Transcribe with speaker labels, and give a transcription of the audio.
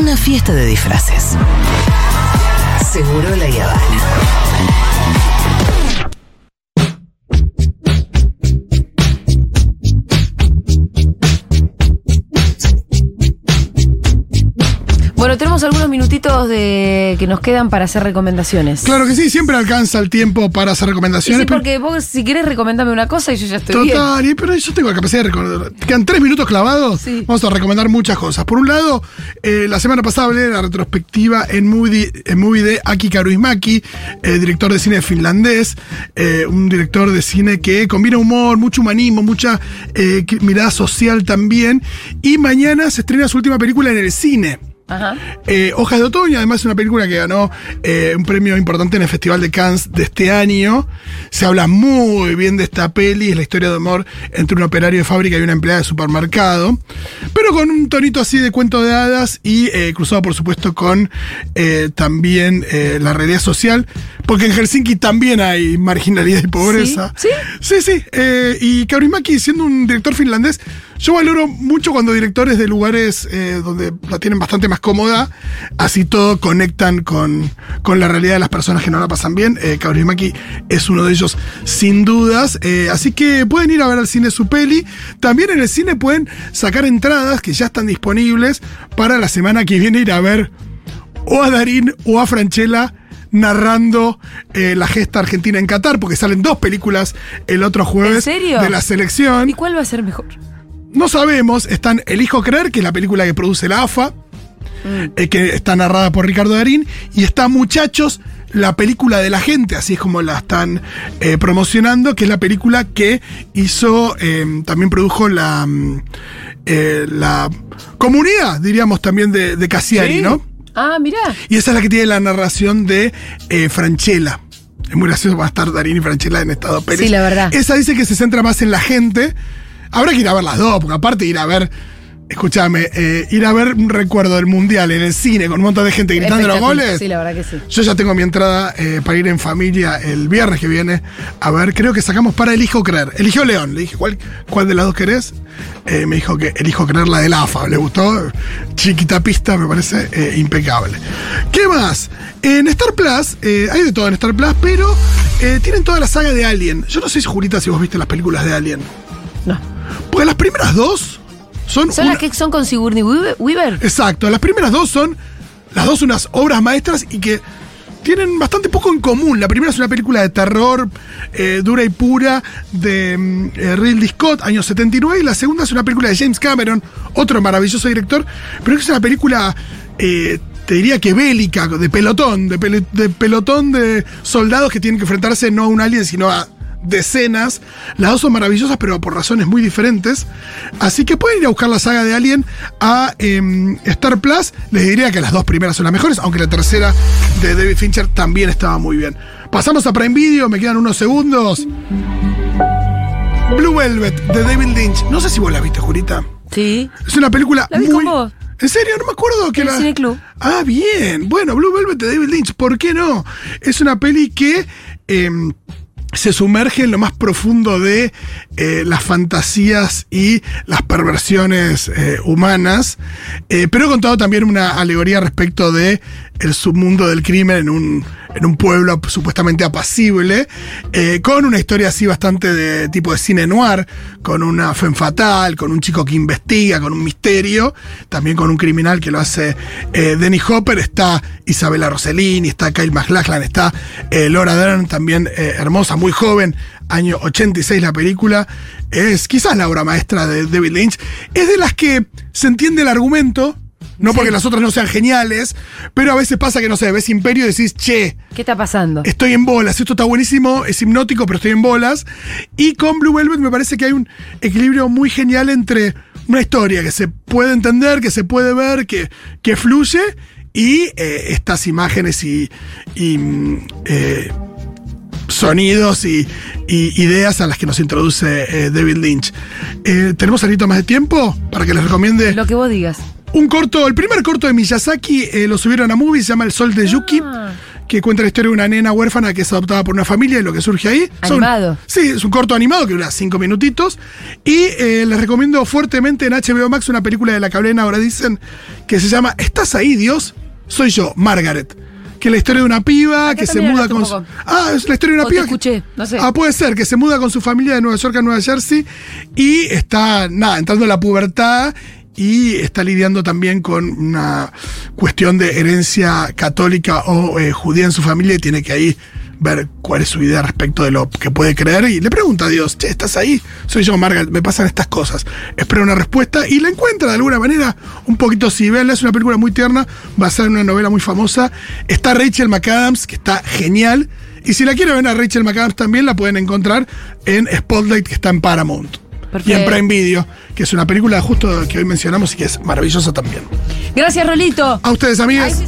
Speaker 1: una fiesta de disfraces. Seguro la Habana.
Speaker 2: Tenemos algunos minutitos de que nos quedan para hacer recomendaciones.
Speaker 3: Claro que sí, siempre alcanza el tiempo para hacer
Speaker 2: Y
Speaker 3: recomendaciones.
Speaker 2: sí, porque vos si querés recomendame una cosa y yo ya estoy bien.
Speaker 3: Total, pero yo tengo la capacidad de recordar. Quedan tres minutos clavados.
Speaker 2: Sí.
Speaker 3: Vamos a recomendar muchas cosas. Por un lado, eh, la semana pasada hablé de la retrospectiva en movie, en movie de Aki Kaurismäki, eh, director de cine finlandés, eh, un director de cine que combina humor, mucho humanismo, mucha mirada social también. Y mañana se estrena su última película en el cine.
Speaker 2: Ajá.
Speaker 3: Eh, Hojas de Otoño, además es una película que ganó eh, un premio importante en el Festival de Cannes de este año. Se habla muy bien de esta peli, es la historia de amor entre un operario de fábrica y una empleada de supermercado, pero con un tonito así de cuento de hadas y eh, cruzado por supuesto con también la realidad social, porque en Helsinki también hay marginalidad y pobreza.
Speaker 2: ¿Sí?
Speaker 3: Sí, sí. eh, y Kaurismäki, siendo un director finlandés, yo valoro mucho cuando directores de lugares eh, donde la tienen bastante más cómoda, así todo conectan con, con la realidad de las personas que no la pasan bien. Eh, Kaurismäki es uno de ellos, sin dudas. Eh, así que pueden ir a ver al cine su peli. También en el cine pueden sacar entradas que ya están disponibles para la semana que viene ir a ver o a Darín o a Franchella narrando eh, la gesta argentina en Qatar, porque salen dos películas el otro jueves
Speaker 2: ¿En serio?
Speaker 3: de la selección.
Speaker 2: ¿Y cuál va a ser mejor?
Speaker 3: No sabemos, están Elijo Creer, que es la película que produce la AFA, eh, que está narrada por Ricardo Darín, y está Muchachos, la película de la gente, así es como la están eh, promocionando, que es la película que hizo, eh, también produjo la, mm, la comunidad, diríamos también, de, de Cassiari,
Speaker 2: Sí.
Speaker 3: ¿no?
Speaker 2: Ah, mirá.
Speaker 3: Y esa es la que tiene la narración de Franchella. Es muy gracioso, va a estar Darín y Franchella en estado Pérez.
Speaker 2: Sí, la verdad.
Speaker 3: Esa dice que se centra más en la gente. Habrá que ir a ver las dos, porque aparte ir a ver, escúchame, eh, ir a ver un recuerdo del Mundial en el cine con un montón de gente gritando los goles.
Speaker 2: Sí, la verdad que sí.
Speaker 3: Yo ya tengo mi entrada eh, para ir en familia el viernes que viene. A ver, creo que sacamos para Elijo Creer. Eligió León. Le dije, ¿cuál, cuál de las dos querés? Eh, me dijo que elijo creer la del AFA. Le gustó. Chiquita pista, me parece eh, impecable. ¿Qué más? En Star Plus, eh, hay de todo en Star Plus, pero eh, tienen toda la saga de Alien. Yo no sé, si, Julita, si vos viste las películas de Alien.
Speaker 2: No.
Speaker 3: Porque las primeras dos son.
Speaker 2: ¿Son
Speaker 3: una-
Speaker 2: las que son con Sigourney Weaver?
Speaker 3: Exacto, las primeras dos son las dos unas obras maestras y que tienen bastante poco en común. La primera es una película de terror eh, dura y pura de mm, eh, Ridley Scott, año 79, y la segunda es una película de James Cameron, otro maravilloso director, pero es una película, eh, te diría que bélica, de pelotón, de, pele- de pelotón de soldados que tienen que enfrentarse no a un alien, sino a decenas. Las dos son maravillosas, pero por razones muy diferentes. Así que pueden ir a buscar la saga de Alien a em, Star Plus. Les diría que las dos primeras son las mejores, aunque la tercera de David Fincher también estaba muy bien. Pasamos a Prime Video, me quedan unos segundos. Blue Velvet de David Lynch. No sé si vos la viste, Jurita.
Speaker 2: Sí.
Speaker 3: Es una película
Speaker 2: La vi
Speaker 3: muy.
Speaker 2: con vos.
Speaker 3: ¿En serio? No me acuerdo que
Speaker 2: el
Speaker 3: la. Ah, bien. Bueno, Blue Velvet de David Lynch. ¿Por qué no? Es una peli que. em, se sumerge en lo más profundo de eh, las fantasías y las perversiones eh, humanas, eh, pero he contado también una alegoría respecto de el submundo del crimen en un, en un pueblo supuestamente apacible, con una historia así bastante de tipo de cine noir, con una femme fatal, con un chico que investiga, con un misterio, también con un criminal que lo hace Denny Hopper, está Isabella Rossellini, está Kyle MacLachlan, está Laura Dern, también hermosa, muy joven, año 86 la película, es quizás la obra maestra de David Lynch, es de las que se entiende el argumento, no porque las otras no sean geniales, pero a veces pasa que, no sé, ves Imperio y decís, che,
Speaker 2: ¿Qué está pasando?
Speaker 3: estoy en bolas, esto está buenísimo, es hipnótico, pero estoy en bolas. Y con Blue Velvet me parece que hay un equilibrio muy genial entre una historia que se puede entender, que se puede ver, que, que fluye, y eh, estas imágenes y, y, mm, eh, sonidos y, y ideas a las que nos introduce eh, David Lynch. Eh, ¿Tenemos algo más de tiempo para que les recomiende?
Speaker 2: Lo que vos digas.
Speaker 3: Un corto, el primer corto de Miyazaki eh, lo subieron a Movie, se llama El Sol de Yuki,
Speaker 2: Ah.
Speaker 3: que cuenta la historia de una nena huérfana que es adoptada por una familia y lo que surge ahí. Son-
Speaker 2: Animado.
Speaker 3: sí, es un corto animado que dura cinco minutitos. Y eh, les recomiendo fuertemente en HBO Max una película de la que ahora dicen que se llama ¿Estás ahí, Dios? Soy yo, Margaret. Que es la historia de una piba
Speaker 2: Acá
Speaker 3: que se muda con. su-. Ah, es la historia de una
Speaker 2: O te
Speaker 3: piba. que-
Speaker 2: escuché, no sé.
Speaker 3: Ah, puede ser, que se muda con su familia de Nueva York a Nueva Jersey y está, nada, entrando a la pubertad y está lidiando también con una cuestión de herencia católica o eh, judía en su familia y tiene que ahí ver cuál es su idea respecto de lo que puede creer y le pregunta a Dios, che, ¿estás ahí? Soy yo, Margaret, me pasan estas cosas. Espera una respuesta y la encuentra de alguna manera un poquito si es una película muy tierna, basada en una novela muy famosa. Está Rachel McAdams, que está genial. Y si la quieren ver a Rachel McAdams también la pueden encontrar en Spotlight, que está en Paramount. Y en
Speaker 2: Perfecto.
Speaker 3: Prime Video, que es una película justo que hoy mencionamos y que es maravillosa también.
Speaker 2: Gracias, Rolito.
Speaker 3: A ustedes, amigas.